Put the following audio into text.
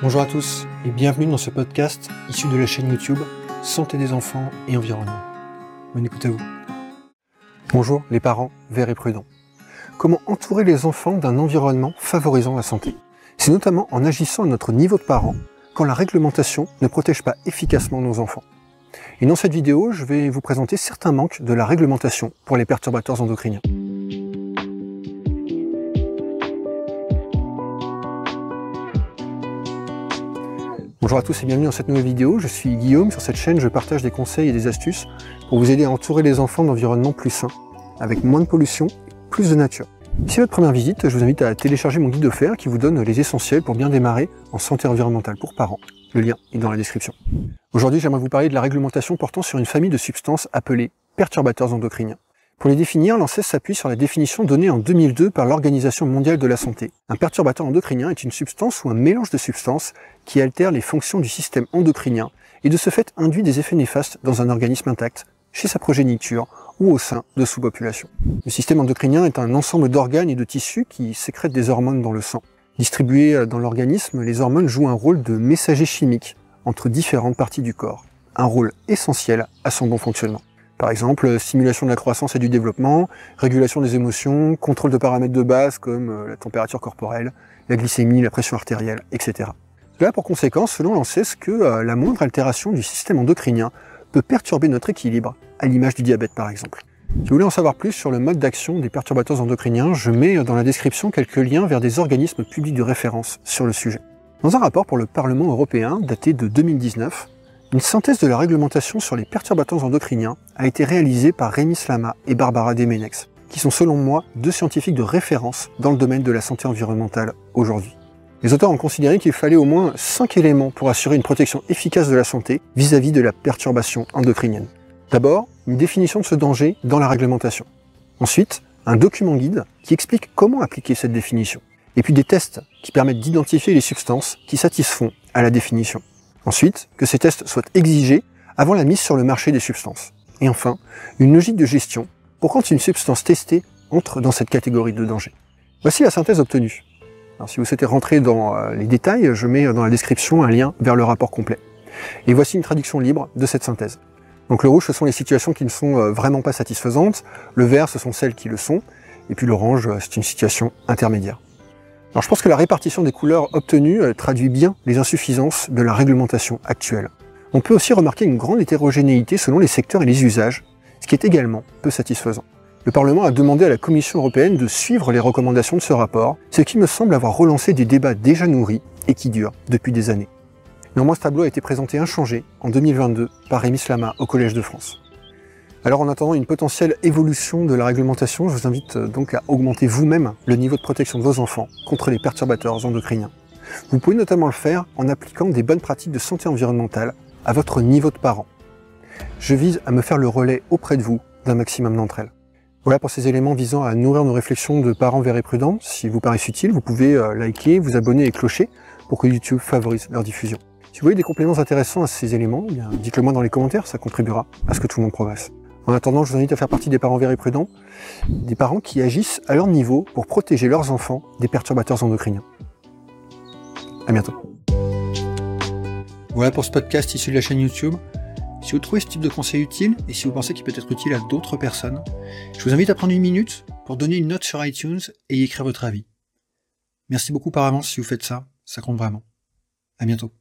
Bonjour à tous et bienvenue dans ce podcast issu de la chaîne YouTube Santé des enfants et environnement. Bonne écoute à vous. Bonjour les parents verts et prudents. Comment entourer les enfants d'un environnement favorisant la santé? C'est notamment en agissant à notre niveau de parents quand la réglementation ne protège pas efficacement nos enfants. Et dans cette vidéo, je vais vous présenter certains manques de la réglementation pour les perturbateurs endocriniens. Bonjour à tous et bienvenue dans cette nouvelle vidéo. Je suis Guillaume. Sur cette chaîne, je partage des conseils et des astuces pour vous aider à entourer les enfants d'environnements plus sains, avec moins de pollution plus de nature. Si c'est votre première visite, je vous invite à télécharger mon guide offert qui vous donne les essentiels pour bien démarrer en santé environnementale pour parents. Le lien est dans la description. Aujourd'hui, j'aimerais vous parler de la réglementation portant sur une famille de substances appelées perturbateurs endocriniens. Pour les définir, l'ANSES s'appuie sur la définition donnée en 2002 par l'Organisation mondiale de la santé. Un perturbateur endocrinien est une substance ou un mélange de substances qui altère les fonctions du système endocrinien et de ce fait induit des effets néfastes dans un organisme intact, chez sa progéniture ou au sein de sous-populations. Le système endocrinien est un ensemble d'organes et de tissus qui sécrètent des hormones dans le sang. Distribuées dans l'organisme, les hormones jouent un rôle de messager chimique entre différentes parties du corps, un rôle essentiel à son bon fonctionnement. Par exemple, stimulation de la croissance et du développement, régulation des émotions, contrôle de paramètres de base comme euh, la température corporelle, la glycémie, la pression artérielle, etc. Cela a pour conséquence, selon l'ANSES, que euh, la moindre altération du système endocrinien peut perturber notre équilibre, à l'image du diabète par exemple. Si vous voulez en savoir plus sur le mode d'action des perturbateurs endocriniens, je mets dans la description quelques liens vers des organismes publics de référence sur le sujet. Dans un rapport pour le Parlement européen daté de 2019, une synthèse de la réglementation sur les perturbateurs endocriniens a été réalisée par Rémi Slama et Barbara Demenex, qui sont selon moi deux scientifiques de référence dans le domaine de la santé environnementale aujourd'hui. Les auteurs ont considéré qu'il fallait au moins cinq éléments pour assurer une protection efficace de la santé vis-à-vis de la perturbation endocrinienne. D'abord, une définition de ce danger dans la réglementation. Ensuite, un document guide qui explique comment appliquer cette définition. Et puis des tests qui permettent d'identifier les substances qui satisfont à la définition. Ensuite, que ces tests soient exigés avant la mise sur le marché des substances. Et enfin, une logique de gestion pour quand une substance testée entre dans cette catégorie de danger. Voici la synthèse obtenue. Alors, si vous souhaitez rentrer dans euh, les détails, je mets dans la description un lien vers le rapport complet. Et voici une traduction libre de cette synthèse. Donc le rouge, ce sont les situations qui ne sont euh, vraiment pas satisfaisantes, le vert, ce sont celles qui le sont, et puis l'orange, euh, c'est une situation intermédiaire. Alors je pense que la répartition des couleurs obtenues traduit bien les insuffisances de la réglementation actuelle. On peut aussi remarquer une grande hétérogénéité selon les secteurs et les usages, ce qui est également peu satisfaisant. Le Parlement a demandé à la Commission européenne de suivre les recommandations de ce rapport, ce qui me semble avoir relancé des débats déjà nourris et qui durent depuis des années. Néanmoins, ce tableau a été présenté inchangé en 2022 par Rémi Slama au Collège de France. Alors en attendant une potentielle évolution de la réglementation, je vous invite euh, donc à augmenter vous-même le niveau de protection de vos enfants contre les perturbateurs endocriniens. Vous pouvez notamment le faire en appliquant des bonnes pratiques de santé environnementale à votre niveau de parent. Je vise à me faire le relais auprès de vous d'un maximum d'entre elles. Voilà pour ces éléments visant à nourrir nos réflexions de parents verts et prudents. Si vous paraissent utiles, vous pouvez euh, liker, vous abonner et clocher pour que YouTube favorise leur diffusion. Si vous voyez des compléments intéressants à ces éléments, eh dites-le moi dans les commentaires, ça contribuera à ce que tout le monde progresse. En attendant, je vous invite à faire partie des parents verts et prudents, des parents qui agissent à leur niveau pour protéger leurs enfants des perturbateurs endocriniens. À bientôt. Voilà pour ce podcast issu de la chaîne YouTube. Si vous trouvez ce type de conseil utile et si vous pensez qu'il peut être utile à d'autres personnes, je vous invite à prendre une minute pour donner une note sur iTunes et y écrire votre avis. Merci beaucoup par avance si vous faites ça, ça compte vraiment. À bientôt.